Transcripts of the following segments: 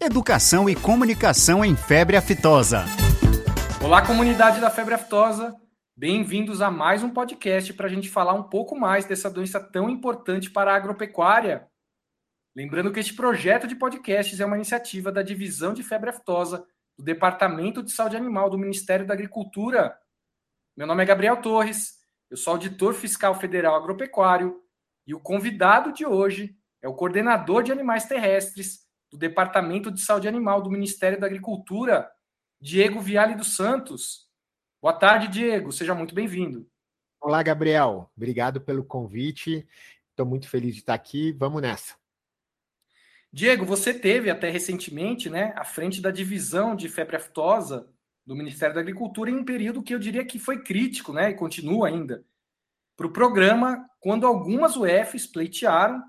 Educação e comunicação em febre aftosa. Olá, comunidade da febre aftosa. Bem-vindos a mais um podcast para a gente falar um pouco mais dessa doença tão importante para a agropecuária. Lembrando que este projeto de podcasts é uma iniciativa da Divisão de Febre Aftosa do Departamento de Saúde Animal do Ministério da Agricultura. Meu nome é Gabriel Torres, eu sou auditor fiscal federal agropecuário e o convidado de hoje é o coordenador de animais terrestres do Departamento de Saúde Animal do Ministério da Agricultura, Diego Viale dos Santos. Boa tarde, Diego. Seja muito bem-vindo. Olá, Gabriel. Obrigado pelo convite. Estou muito feliz de estar aqui. Vamos nessa. Diego, você teve até recentemente, né, à frente da divisão de febre aftosa do Ministério da Agricultura em um período que eu diria que foi crítico, né, e continua ainda, para o programa, quando algumas UFs pleitearam,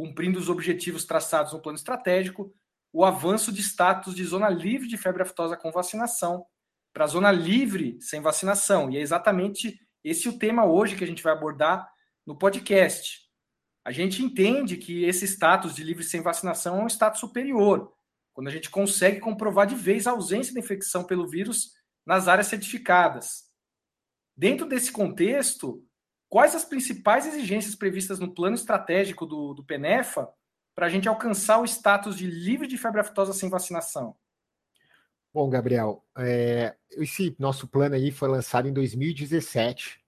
cumprindo os objetivos traçados no plano estratégico, o avanço de status de zona livre de febre aftosa com vacinação para zona livre sem vacinação. E é exatamente esse o tema hoje que a gente vai abordar no podcast. A gente entende que esse status de livre sem vacinação é um status superior, quando a gente consegue comprovar de vez a ausência da infecção pelo vírus nas áreas certificadas. Dentro desse contexto, quais as principais exigências previstas no plano estratégico do, do PENEFA para a gente alcançar o status de livre de febre aftosa sem vacinação? Bom, Gabriel, é, esse nosso plano aí foi lançado em 2017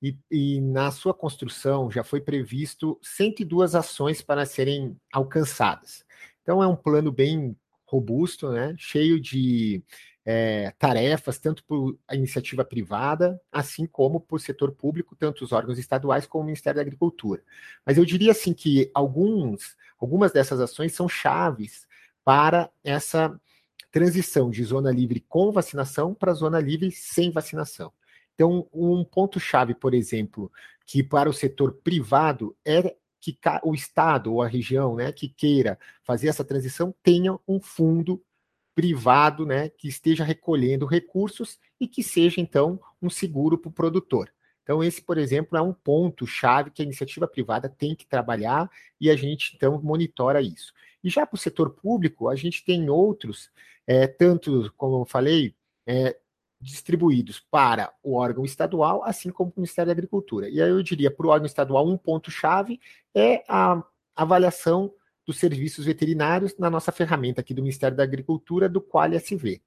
e, e, na sua construção já foi previsto 102 ações para serem alcançadas. Então é um plano bem robusto, né, cheio de é, tarefas, tanto por iniciativa privada, assim como por setor público, tanto os órgãos estaduais como o Ministério da Agricultura. Mas eu diria assim que alguns, algumas dessas ações são chaves para essa transição de zona livre com vacinação para zona livre sem vacinação. Então, um ponto-chave, por exemplo, que para o setor privado é que o Estado ou a região né, que queira fazer essa transição tenha um fundo privado né, que esteja recolhendo recursos e que seja, então, um seguro para o produtor. Então, esse, por exemplo, é um ponto-chave que a iniciativa privada tem que trabalhar e a gente, então, monitora isso. E já para o setor público, a gente tem outros é, tanto, como eu falei, é, distribuídos para o órgão estadual, assim como o Ministério da Agricultura. E aí eu diria, para o órgão estadual, um ponto-chave é a avaliação dos serviços veterinários na nossa ferramenta aqui do Ministério da Agricultura, do Qual SV.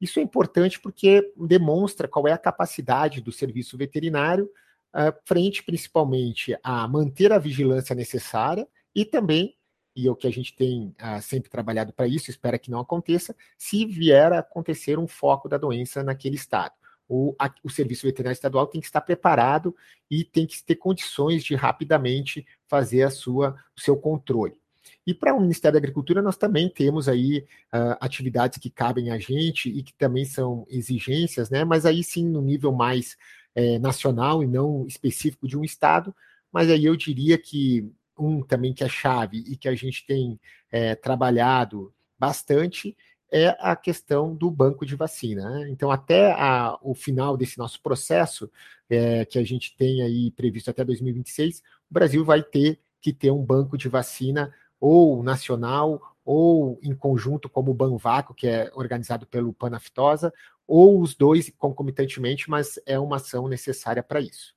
Isso é importante porque demonstra qual é a capacidade do serviço veterinário uh, frente principalmente a manter a vigilância necessária e também e é o que a gente tem ah, sempre trabalhado para isso, espera que não aconteça, se vier a acontecer um foco da doença naquele estado. O, a, o Serviço Veterinário Estadual tem que estar preparado e tem que ter condições de rapidamente fazer a sua, o seu controle. E para o Ministério da Agricultura, nós também temos aí uh, atividades que cabem a gente e que também são exigências, né? Mas aí sim no nível mais é, nacional e não específico de um estado. Mas aí eu diria que um também que é chave e que a gente tem é, trabalhado bastante é a questão do banco de vacina. Né? Então, até a, o final desse nosso processo, é, que a gente tem aí previsto até 2026, o Brasil vai ter que ter um banco de vacina ou nacional ou em conjunto como o Banvaco, que é organizado pelo Panaftosa, ou os dois concomitantemente, mas é uma ação necessária para isso.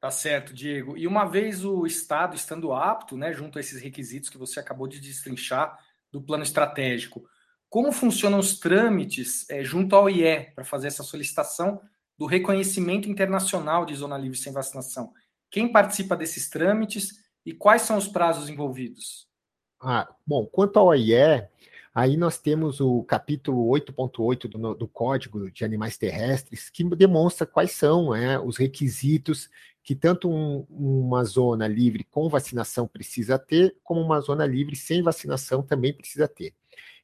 Tá certo, Diego. E uma vez o Estado estando apto, né, junto a esses requisitos que você acabou de destrinchar do plano estratégico, como funcionam os trâmites é, junto ao IE para fazer essa solicitação do reconhecimento internacional de zona livre sem vacinação? Quem participa desses trâmites e quais são os prazos envolvidos? Ah, bom, quanto ao IE, Aí nós temos o capítulo 8.8 do, do, Código de Animais Terrestres, que demonstra quais são né, os requisitos que tanto um, uma zona livre com vacinação precisa ter, como uma zona livre sem vacinação também precisa ter.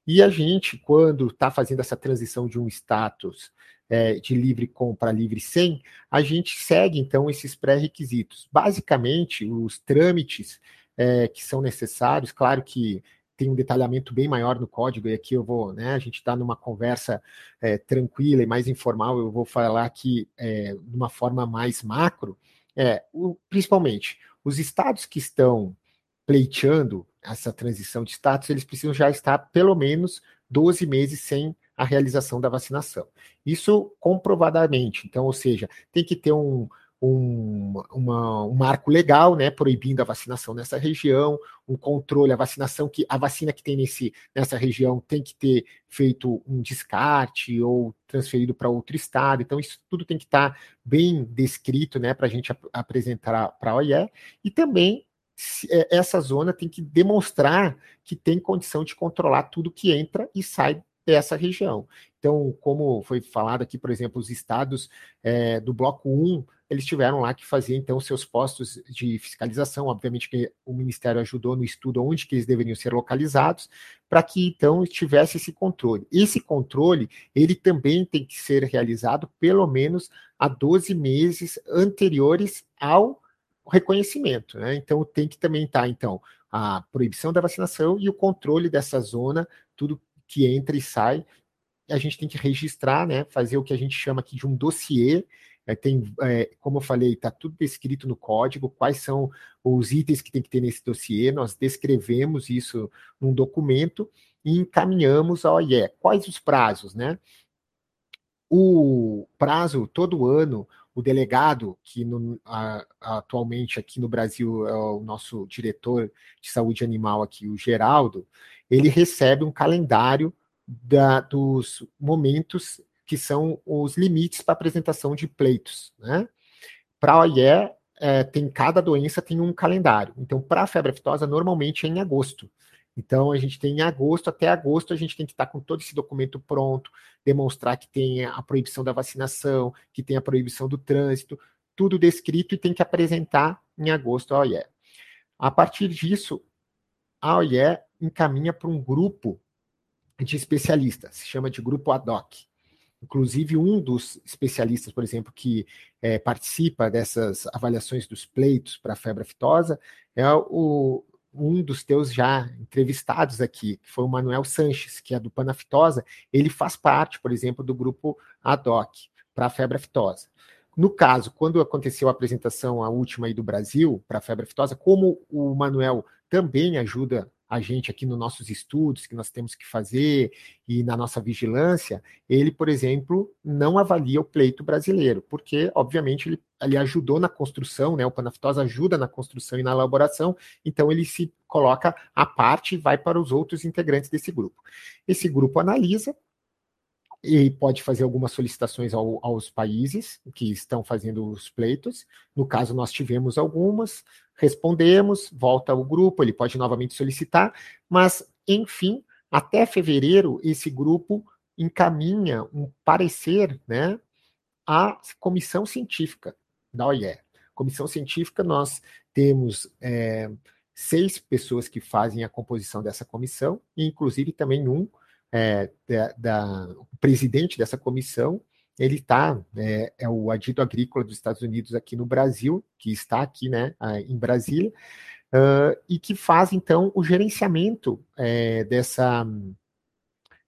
E a gente, quando está fazendo essa transição de um status é, de livre com para livre sem, a gente segue então esses pré-requisitos. Basicamente, os trâmites é, que são necessários, claro que tem um detalhamento bem maior no código, e aqui eu vou, né, a gente está numa conversa é, tranquila e mais informal, eu vou falar aqui é, de uma forma mais macro, é, o, principalmente os estados que estão pleiteando essa transição de status, eles precisam já estar pelo menos 12 meses sem a realização da vacinação. Isso comprovadamente. Então, ou seja, tem que ter um, um, uma, um marco legal, né, proibindo a vacinação nessa região, um controle, a vacinação que a vacina que tem nesse, nessa região tem que ter feito um descarte ou transferido para outro estado. Então, isso tudo tem que estar tá bem descrito, né, para a gente ap apresentar para a OIE, e também é, essa zona tem que demonstrar que tem condição de controlar tudo que entra e sai dessa região. Então, como foi falado aqui, por exemplo, os estados é, do bloco 1, eles tiveram lá que fazer, então, seus postos de fiscalização. Obviamente que o Ministério ajudou no estudo onde que eles deveriam ser localizados, para que, então, tivesse esse controle. Esse controle, ele também tem que ser realizado pelo menos a 12 meses anteriores ao reconhecimento. Né? Então, tem que também estar, tá, então, a proibição da vacinação e o controle dessa zona, tudo que entra e sai, a gente tem que registrar, né, fazer o que a gente chama aqui de um dossiê, é, tem, é, como eu falei, está tudo descrito no código, quais são os itens que tem que ter nesse dossiê, nós descrevemos isso num documento e encaminhamos ao OIE. Quais os prazos, né? O prazo, todo ano, o delegado, que no, a, atualmente aqui no Brasil é o nosso diretor de saúde animal aqui, o Geraldo, ele recebe um calendário da, dos momentos que são os limites para apresentação de pleitos. Né? Para a OIE, é, tem cada doença tem um calendário. Então, para a febre aftosa, normalmente é em agosto. Então, a gente tem em agosto, até agosto, a gente tem que estar com todo esse documento pronto, demonstrar que tem a proibição da vacinação, que tem a proibição do trânsito, tudo descrito e tem que apresentar em agosto à OIE. A partir disso, a OIE encaminha para um grupo de especialistas, se chama de grupo ad hoc. Inclusive, um dos especialistas, por exemplo, que é, participa dessas avaliações dos pleitos para a febre aftosa é o, um dos teus já entrevistados aqui, que foi o Manuel Sanches, que é do Panaftosa. Ele faz parte, por exemplo, do grupo ad hoc para a febre aftosa. No caso, quando aconteceu a apresentação, a última aí do Brasil, para a febre aftosa, como o Manuel também ajuda a gente aqui nos nossos estudos que nós temos que fazer e na nossa vigilância, ele, por exemplo, não avalia o pleito brasileiro, porque, obviamente, ele, ele ajudou na construção, né? O Panaftosa ajuda na construção e na elaboração, então ele se coloca à parte e vai para os outros integrantes desse grupo. Esse grupo analisa e pode fazer algumas solicitações ao, aos países que estão fazendo os pleitos. No caso, nós tivemos algumas, respondemos, volta ao grupo, ele pode novamente solicitar, mas, enfim, até fevereiro, esse grupo encaminha um parecer né, à comissão científica da OIE. Comissão científica, nós temos é, seis pessoas que fazem a composição dessa comissão, inclusive também um é, da, da, o presidente dessa comissão, ele está, é, é, o Adido Agrícola dos Estados Unidos aqui no Brasil, que está aqui né, em Brasília, uh, e que faz, então, o gerenciamento é, dessa,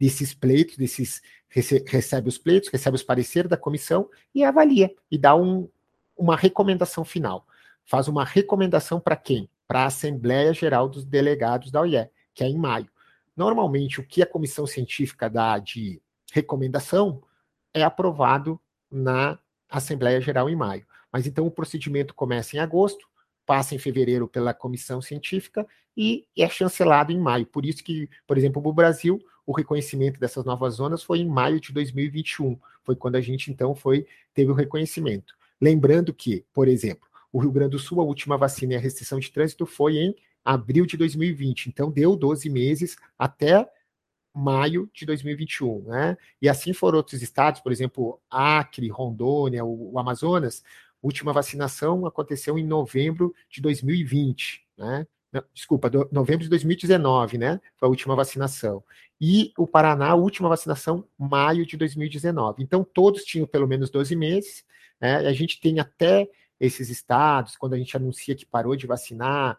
desses pleitos, desses, rece, recebe os pleitos, recebe os pareceres da comissão e avalia, e dá um, uma recomendação final. Faz uma recomendação para quem? Para a Assembleia Geral dos Delegados da OIE, que é em maio. Normalmente, o que a comissão científica dá de recomendação é aprovado na Assembleia Geral em maio. Mas então o procedimento começa em agosto, passa em fevereiro pela comissão científica e é chancelado em maio. Por isso que, por exemplo, no Brasil, o reconhecimento dessas novas zonas foi em maio de 2021. Foi quando a gente então foi teve o reconhecimento. Lembrando que, por exemplo, o Rio Grande do Sul, a última vacina e a restrição de trânsito foi em abril de 2020. Então, deu 12 meses até maio de 2021, né? E assim foram outros estados, por exemplo, Acre, Rondônia, o, o Amazonas, última vacinação aconteceu em novembro de 2020, né? Desculpa, do, novembro de 2019, né? Foi a última vacinação. E o Paraná, última vacinação, maio de 2019. Então, todos tinham pelo menos 12 meses, né? a gente tem até esses estados, quando a gente anuncia que parou de vacinar,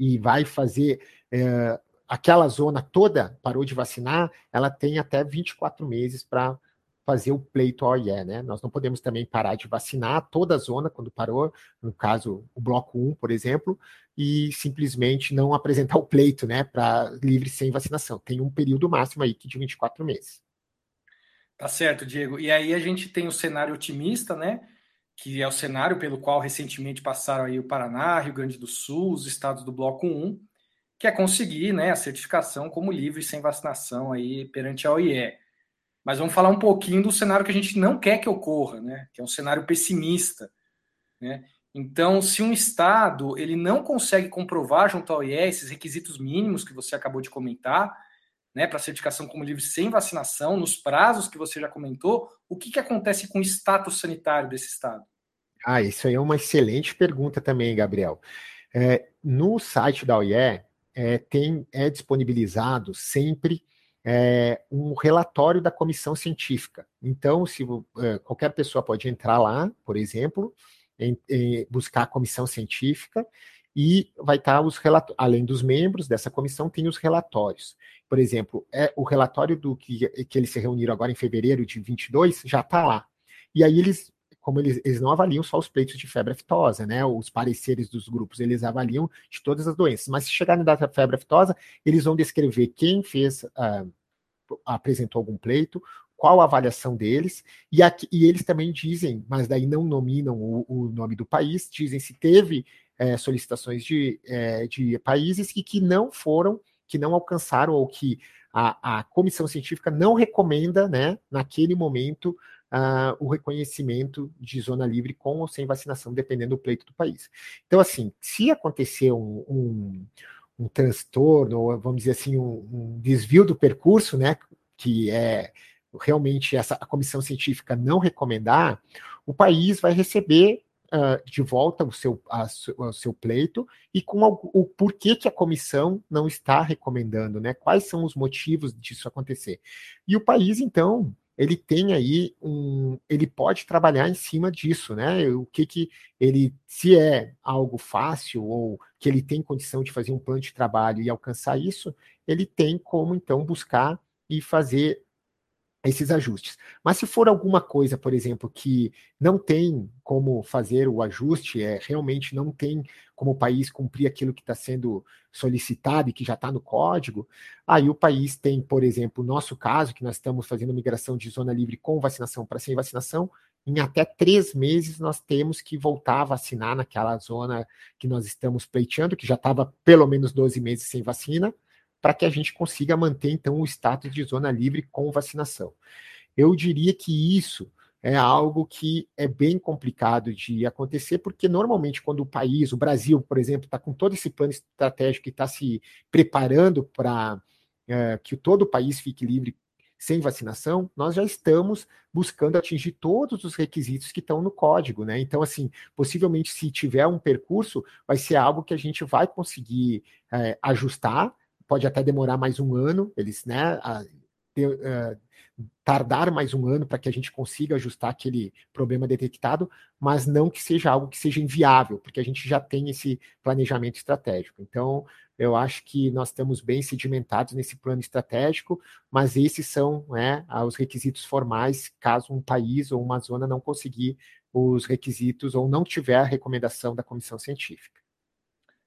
e vai fazer é, aquela zona toda parou de vacinar, ela tem até 24 meses para fazer o pleito ao IE, né? Nós não podemos também parar de vacinar toda a zona quando parou, no caso, o bloco 1, por exemplo, e simplesmente não apresentar o pleito, né, para livre sem vacinação. Tem um período máximo aí que de 24 meses. Tá certo, Diego. E aí a gente tem o cenário otimista, né? Que é o cenário pelo qual recentemente passaram aí o Paraná, Rio Grande do Sul, os estados do Bloco 1, que é conseguir né, a certificação como livre sem vacinação aí perante a OIE. Mas vamos falar um pouquinho do cenário que a gente não quer que ocorra, né? Que é um cenário pessimista, né? Então, se um estado ele não consegue comprovar junto à OIE esses requisitos mínimos que você acabou de comentar, né, para certificação como livre sem vacinação, nos prazos que você já comentou, o que, que acontece com o status sanitário desse estado? Ah, isso aí é uma excelente pergunta também, Gabriel. É, no site da OIE é, tem, é disponibilizado sempre é, um relatório da comissão científica. Então, se é, qualquer pessoa pode entrar lá, por exemplo, em, em buscar a comissão científica e vai estar os relatórios, além dos membros dessa comissão, tem os relatórios. Por exemplo, é o relatório do que, que eles se reuniram agora em fevereiro de 22 já está lá. E aí eles, como eles, eles não avaliam só os pleitos de febre aftosa, né? Os pareceres dos grupos, eles avaliam de todas as doenças. Mas se chegar na data febre aftosa, eles vão descrever quem fez, uh, apresentou algum pleito, qual a avaliação deles, e, aqui, e eles também dizem, mas daí não nominam o, o nome do país, dizem se teve é, solicitações de, é, de países e que não foram, que não alcançaram ou que a, a comissão científica não recomenda, né, naquele momento, uh, o reconhecimento de zona livre com ou sem vacinação, dependendo do pleito do país. Então, assim, se acontecer um, um, um transtorno, ou vamos dizer assim, um, um desvio do percurso, né, que é realmente essa a comissão científica não recomendar, o país vai receber uh, de volta o seu, a, seu pleito e com o, o porquê que a comissão não está recomendando, né? Quais são os motivos disso acontecer? E o país, então, ele tem aí um, ele pode trabalhar em cima disso, né? O que que ele, se é algo fácil ou que ele tem condição de fazer um plano de trabalho e alcançar isso, ele tem como então buscar e fazer esses ajustes. Mas se for alguma coisa, por exemplo, que não tem como fazer o ajuste, é realmente não tem como o país cumprir aquilo que está sendo solicitado e que já está no código, aí o país tem, por exemplo, o nosso caso, que nós estamos fazendo migração de zona livre com vacinação para sem vacinação, em até três meses nós temos que voltar a vacinar naquela zona que nós estamos pleiteando, que já estava pelo menos 12 meses sem vacina, para que a gente consiga manter, então, o status de zona livre com vacinação. Eu diria que isso é algo que é bem complicado de acontecer, porque normalmente quando o país, o Brasil, por exemplo, está com todo esse plano estratégico e está se preparando para é, que todo o país fique livre sem vacinação, nós já estamos buscando atingir todos os requisitos que estão no código, né? Então, assim, possivelmente, se tiver um percurso, vai ser algo que a gente vai conseguir é, ajustar pode até demorar mais um ano, eles, né, a, ter, uh, tardar mais um ano para que a gente consiga ajustar aquele problema detectado, mas não que seja algo que seja inviável, porque a gente já tem esse planejamento estratégico. Então, eu acho que nós estamos bem sedimentados nesse plano estratégico, mas esses são né, os requisitos formais, caso um país ou uma zona não conseguir os requisitos ou não tiver a recomendação da comissão científica.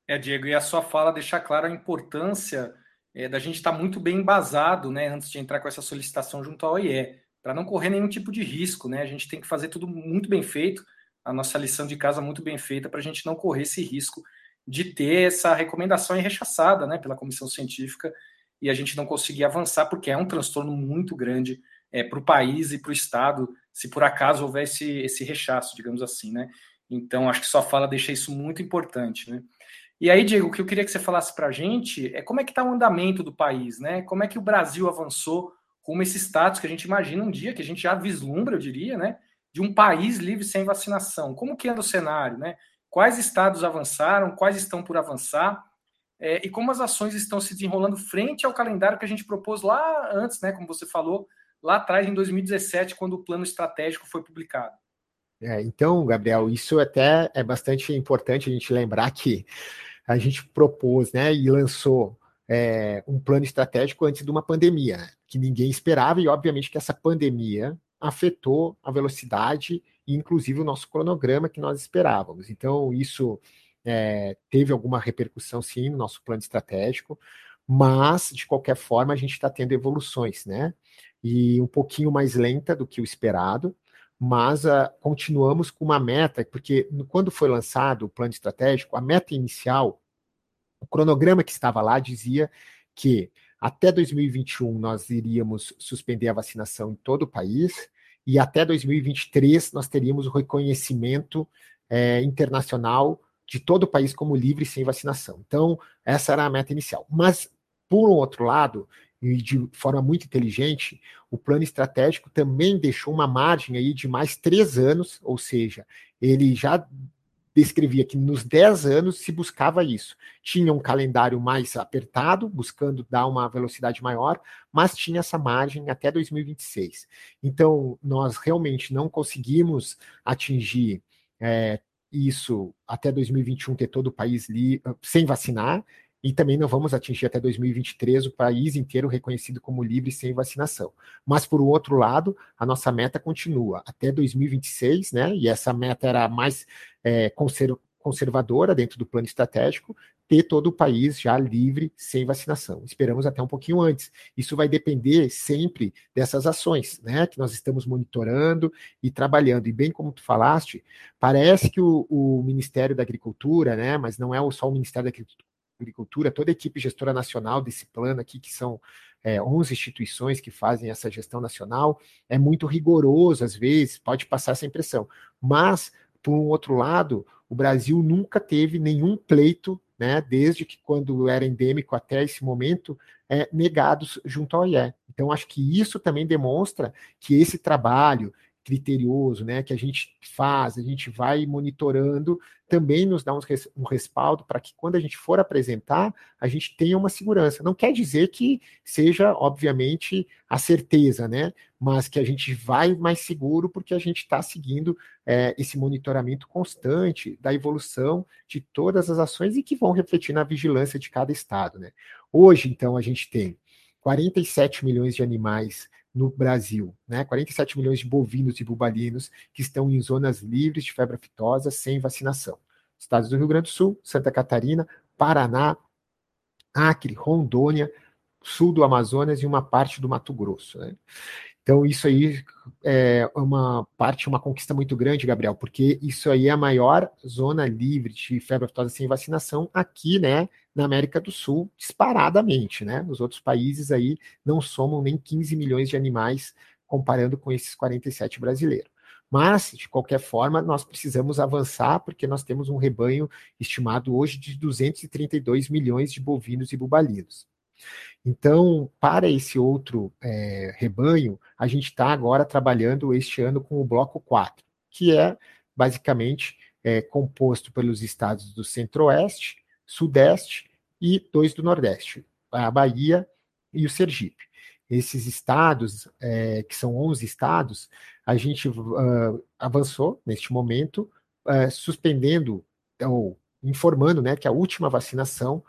É, Diego, e a sua fala deixa clara a importância é, da gente estar tá muito bem embasado, né, antes de entrar com essa solicitação junto à OIE, para não correr nenhum tipo de risco, né? A gente tem que fazer tudo muito bem feito, a nossa lição de casa muito bem feita, para a gente não correr esse risco de ter essa recomendação rechaçada, né, pela comissão científica e a gente não conseguir avançar, porque é um transtorno muito grande é, para o país e para o Estado, se por acaso houvesse esse rechaço, digamos assim, né? Então, acho que sua fala deixa isso muito importante, né? E aí, Diego, o que eu queria que você falasse para a gente é como é que está o andamento do país, né? Como é que o Brasil avançou com esse status que a gente imagina um dia, que a gente já vislumbra, eu diria, né? De um país livre sem vacinação. Como que anda o cenário, né? Quais estados avançaram, quais estão por avançar, é, e como as ações estão se desenrolando frente ao calendário que a gente propôs lá antes, né? Como você falou, lá atrás, em 2017, quando o plano estratégico foi publicado. É, então, Gabriel, isso até é bastante importante a gente lembrar que a gente propôs né, e lançou é, um plano estratégico antes de uma pandemia, que ninguém esperava, e obviamente que essa pandemia afetou a velocidade e, inclusive, o nosso cronograma que nós esperávamos. Então, isso é, teve alguma repercussão, sim, no nosso plano estratégico, mas, de qualquer forma, a gente está tendo evoluções, né? E um pouquinho mais lenta do que o esperado, mas uh, continuamos com uma meta, porque quando foi lançado o plano estratégico, a meta inicial, o cronograma que estava lá dizia que até 2021 nós iríamos suspender a vacinação em todo o país, e até 2023 nós teríamos o reconhecimento é, internacional de todo o país como livre sem vacinação. Então, essa era a meta inicial. Mas, por um outro lado, e de forma muito inteligente, o plano estratégico também deixou uma margem aí de mais três anos, ou seja, ele já descrevia que nos 10 anos se buscava isso. Tinha um calendário mais apertado, buscando dar uma velocidade maior, mas tinha essa margem até 2026. Então, nós realmente não conseguimos atingir é, isso até 2021 ter todo o país li, sem vacinar, e também não vamos atingir até 2023 o país inteiro reconhecido como livre sem vacinação. Mas, por outro lado, a nossa meta continua até 2026, né? E essa meta era mais é, conservadora dentro do plano estratégico, ter todo o país já livre sem vacinação. Esperamos até um pouquinho antes. Isso vai depender sempre dessas ações, né? Que nós estamos monitorando e trabalhando. E bem como tu falaste, parece que o, o Ministério da Agricultura, né? Mas não é só o Ministério da Agricultura, toda a equipe gestora nacional desse plano aqui, que são é, 11 instituições que fazem essa gestão nacional, é muito rigoroso às vezes, pode passar essa impressão. Mas, por um outro lado, o Brasil nunca teve nenhum pleito, né, desde que quando era endêmico até esse momento, é, negados junto ao IE. Então, acho que isso também demonstra que esse trabalho criterioso, né, que a gente faz, a gente vai monitorando, também nos dá um, respaldo para que quando a gente for apresentar, a gente tenha uma segurança. Não quer dizer que seja, obviamente, a certeza, né, mas que a gente vai mais seguro porque a gente está seguindo é, esse monitoramento constante da evolução de todas as ações e que vão refletir na vigilância de cada estado, né. Hoje, então, a gente tem 47 milhões de animais no Brasil, né? 47 milhões de bovinos e bubalinos que estão em zonas livres de febre aftosa sem vacinação. Estados do Rio Grande do Sul, Santa Catarina, Paraná, Acre, Rondônia, sul do Amazonas e uma parte do Mato Grosso. Né? Então, isso aí é uma parte, uma conquista muito grande, Gabriel, porque isso aí é a maior zona livre de febre aftosa sem vacinação aqui, né, na América do Sul, disparadamente, né? Os outros países aí não somam nem 15 milhões de animais comparando com esses 47 brasileiros. Mas, de qualquer forma, nós precisamos avançar, porque nós temos um rebanho estimado hoje de 232 milhões de bovinos e bubalinos. Então, para esse outro é, rebanho, a gente está agora trabalhando este ano com o bloco 4, que é basicamente é, composto pelos estados do Centro-Oeste, Sudeste e dois do Nordeste, a Bahia e o Sergipe. Esses estados, é, que são 11 estados, a gente uh, avançou neste momento, uh, suspendendo ou informando né, que a última vacinação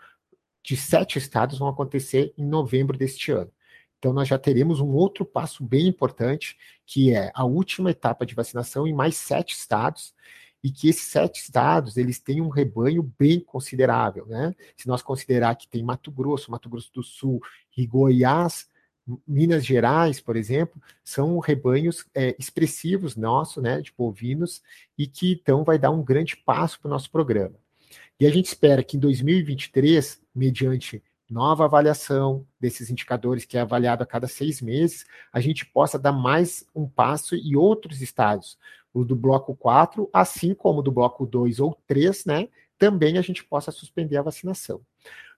de sete estados vão acontecer em novembro deste ano. Então, nós já teremos um outro passo bem importante, que é a última etapa de vacinação em mais sete estados, e que esses sete estados eles têm um rebanho bem considerável, né? Se nós considerar que tem Mato Grosso, Mato Grosso do Sul e Goiás, Minas Gerais, por exemplo, são rebanhos é, expressivos nossos, né, de bovinos, e que então vai dar um grande passo para o nosso programa. E a gente espera que em 2023, mediante nova avaliação desses indicadores, que é avaliado a cada seis meses, a gente possa dar mais um passo e outros estados, o do bloco 4, assim como do bloco 2 ou 3, né, também a gente possa suspender a vacinação.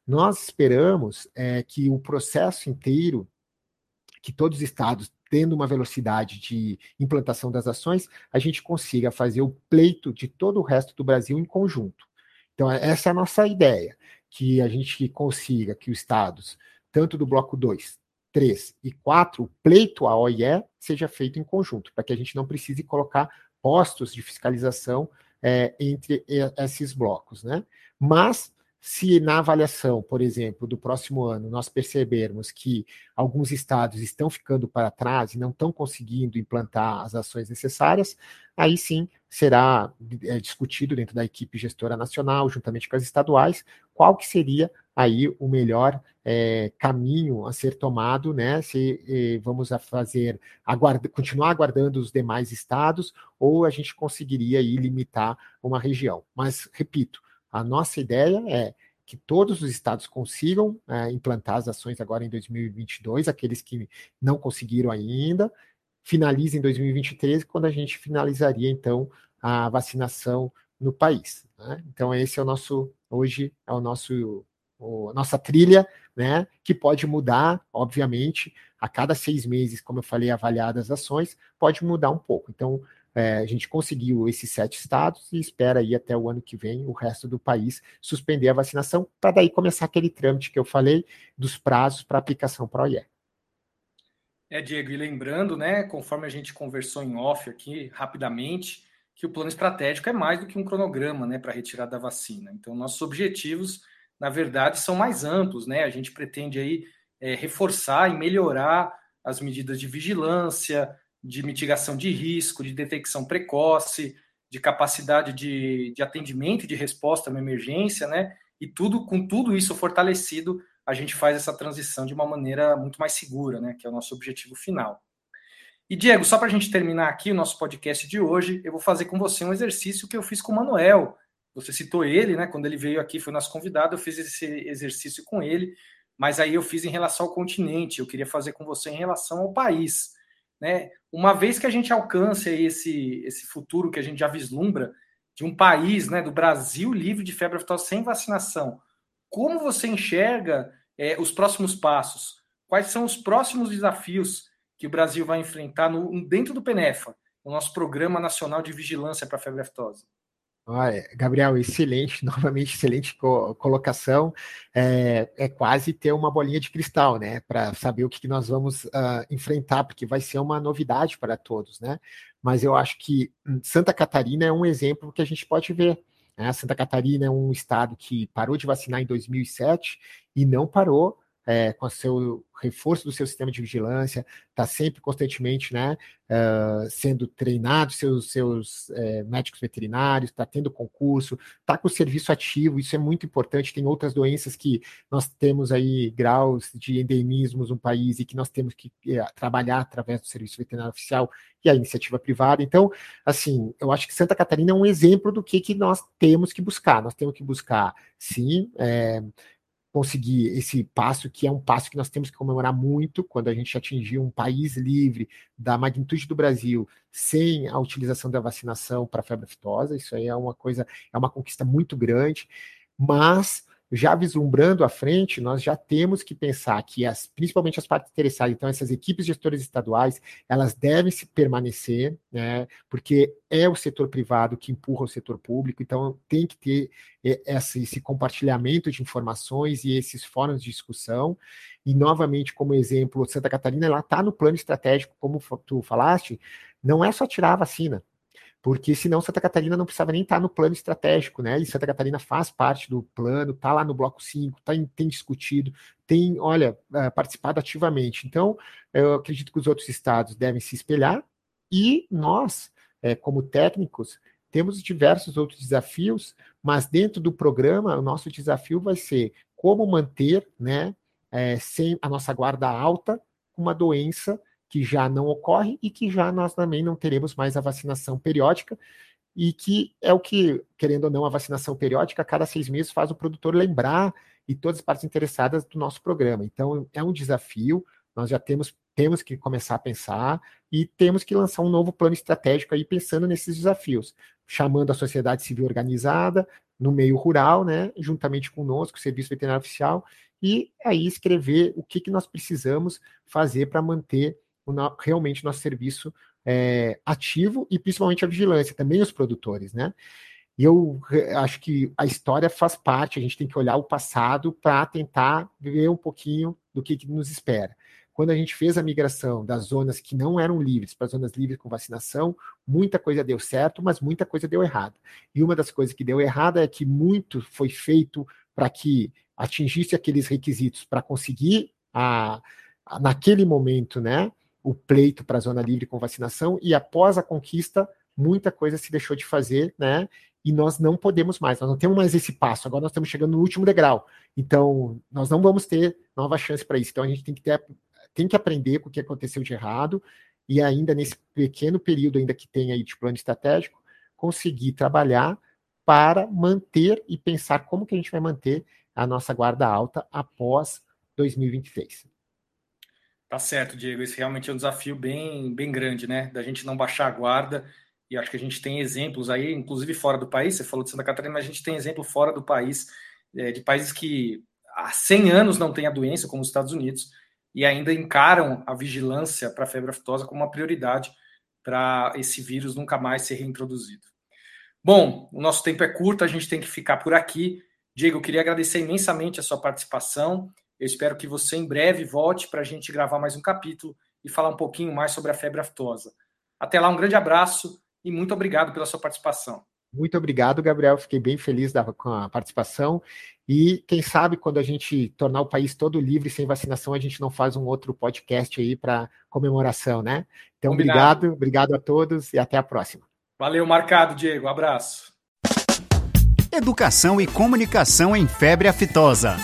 Nós esperamos é, que o processo inteiro, que todos os estados tendo uma velocidade de implantação das ações, a gente consiga fazer o pleito de todo o resto do Brasil em conjunto. Então, essa é a nossa ideia, que a gente consiga que os estados, tanto do bloco 2, 3 e 4, o pleito à OIE seja feito em conjunto, para que a gente não precise colocar postos de fiscalização é, entre esses blocos, né? Mas Se na avaliação, por exemplo, do próximo ano, nós percebermos que alguns estados estão ficando para trás e não estão conseguindo implantar as ações necessárias, aí sim será é, discutido dentro da equipe gestora nacional, juntamente com as estaduais, qual que seria aí o melhor é, caminho a ser tomado, né? Se eh, vamos a fazer aguarda, continuar aguardando os demais estados ou a gente conseguiria aí limitar uma região. Mas repito, a nossa ideia é que todos os estados consigam é, implantar as ações agora em 2022, aqueles que não conseguiram ainda, finalizem em 2023, quando a gente finalizaria então a vacinação no país. Né? Então esse é o nosso hoje é o nosso o, nossa trilha, né? Que pode mudar, obviamente, a cada seis meses, como eu falei, avaliadas as ações, pode mudar um pouco. Então é, a gente conseguiu esses sete estados e espera aí até o ano que vem o resto do país suspender a vacinação, para daí começar aquele trâmite que eu falei dos prazos para aplicação para o OIE. É, Diego, e lembrando, né, conforme a gente conversou em off aqui rapidamente, que o plano estratégico é mais do que um cronograma, né, para retirada da vacina. Então, nossos objetivos, na verdade, são mais amplos, né? A gente pretende aí é, reforçar e melhorar as medidas de vigilância, de mitigação de risco, de detecção precoce, de capacidade de, de atendimento e de resposta a uma emergência, né? E tudo com tudo isso fortalecido, a gente faz essa transição de uma maneira muito mais segura, né? Que é o nosso objetivo final. E Diego, só para a gente terminar aqui o nosso podcast de hoje, eu vou fazer com você um exercício que eu fiz com o Manuel. Você citou ele, né? Quando ele veio aqui, foi nosso convidado, eu fiz esse exercício com ele, mas aí eu fiz em relação ao continente. Eu queria fazer com você em relação ao país. Né? Uma vez que a gente alcance esse, esse futuro que a gente já vislumbra de um país, né, do Brasil livre de febre aftosa sem vacinação, como você enxerga é, os próximos passos? Quais são os próximos desafios que o Brasil vai enfrentar no, dentro do PENEFA, o nosso Programa Nacional de Vigilância para a Febre Aftosa? Olha, Gabriel, excelente, novamente excelente co colocação. É, é, quase ter uma bolinha de cristal, né, para saber o que, que nós vamos uh, enfrentar, porque vai ser uma novidade para todos, né? Mas eu acho que hum, Santa Catarina é um exemplo que a gente pode ver. Né? Santa Catarina é um estado que parou de vacinar em 2007 e não parou é, com o seu reforço do seu sistema de vigilância, está sempre constantemente né, uh, sendo treinado seus, seus é, médicos veterinários, está tendo concurso, está com o serviço ativo, isso é muito importante. Tem outras doenças que nós temos aí graus de endemismos no país e que nós temos que é, trabalhar através do serviço veterinário oficial e a iniciativa privada. Então, assim, eu acho que Santa Catarina é um exemplo do que, que nós temos que buscar. Nós temos que buscar, sim, é, conseguir esse passo, que é um passo que nós temos que comemorar muito, quando a gente atingir um país livre da magnitude do Brasil, sem a utilização da vacinação para febre aftosa, isso aí é uma coisa, é uma conquista muito grande, mas já vislumbrando à frente, nós já temos que pensar que, as, principalmente as partes interessadas, então essas equipes gestoras estaduais, elas devem se permanecer, né, porque é o setor privado que empurra o setor público, então tem que ter esse, esse compartilhamento de informações e esses fóruns de discussão. E, novamente, como exemplo, Santa Catarina, ela está no plano estratégico, como tu falaste, não é só tirar a vacina, porque senão Santa Catarina não precisava nem estar no plano estratégico, né? E Santa Catarina faz parte do plano, está lá no bloco 5, tá, tem discutido, tem, olha, uh, participado ativamente. Então, eu acredito que os outros estados devem se espelhar e nós, é, como técnicos, temos diversos outros desafios, mas dentro do programa, o nosso desafio vai ser como manter, né, é, sem a nossa guarda alta, uma doença que já não ocorre e que já nós também não teremos mais a vacinação periódica e que é o que, querendo ou não, a vacinação periódica, a cada seis meses faz o produtor lembrar e todas as partes interessadas do nosso programa. Então, é um desafio, nós já temos, temos que começar a pensar e temos que lançar um novo plano estratégico aí pensando nesses desafios, chamando a sociedade civil organizada no meio rural, né, juntamente conosco, o Serviço Veterinário Oficial, e aí escrever o que, que nós precisamos fazer para manter o, realmente nosso serviço é, ativo e principalmente a vigilância, também os produtores, né? E eu acho que a história faz parte, a gente tem que olhar o passado para tentar ver um pouquinho do que, que, nos espera. Quando a gente fez a migração das zonas que não eram livres para zonas livres com vacinação, muita coisa deu certo, mas muita coisa deu errado. E uma das coisas que deu errada é que muito foi feito para que atingisse aqueles requisitos para conseguir a, a, naquele momento, né, o pleito para a zona livre com vacinação e após a conquista muita coisa se deixou de fazer, né? E nós não podemos mais, nós não temos mais esse passo. Agora nós estamos chegando no último degrau. Então, nós não vamos ter nova chance para isso. Então, a gente tem que ter, tem que aprender com o que aconteceu de errado e ainda nesse pequeno período ainda que tem aí de plano estratégico, conseguir trabalhar para manter e pensar como que a gente vai manter a nossa guarda alta após 2023. Tá certo, Diego. Esse realmente é um desafio bem, bem grande, né? Da gente não baixar a guarda. E acho que a gente tem exemplos aí, inclusive fora do país. Você falou de Santa Catarina, mas a gente tem exemplo fora do país, é, de países que há 100 anos não têm a doença, como os Estados Unidos, e ainda encaram a vigilância para a febre aftosa como uma prioridade para esse vírus nunca mais ser reintroduzido. Bom, o nosso tempo é curto, a gente tem que ficar por aqui. Diego, eu queria agradecer imensamente a sua participação. Eu espero que você em breve volte para a gente gravar mais um capítulo e falar um pouquinho mais sobre a febre aftosa. Até lá, um grande abraço e muito obrigado pela sua participação. Muito obrigado, Gabriel. Fiquei bem feliz da, com a participação. E quem sabe, quando a gente tornar o país todo livre sem vacinação, a gente não faz um outro podcast aí para comemoração, né? Então, Combinado. obrigado, obrigado a todos e até a próxima. Valeu, marcado, Diego. Abraço. Educação e comunicação em febre aftosa.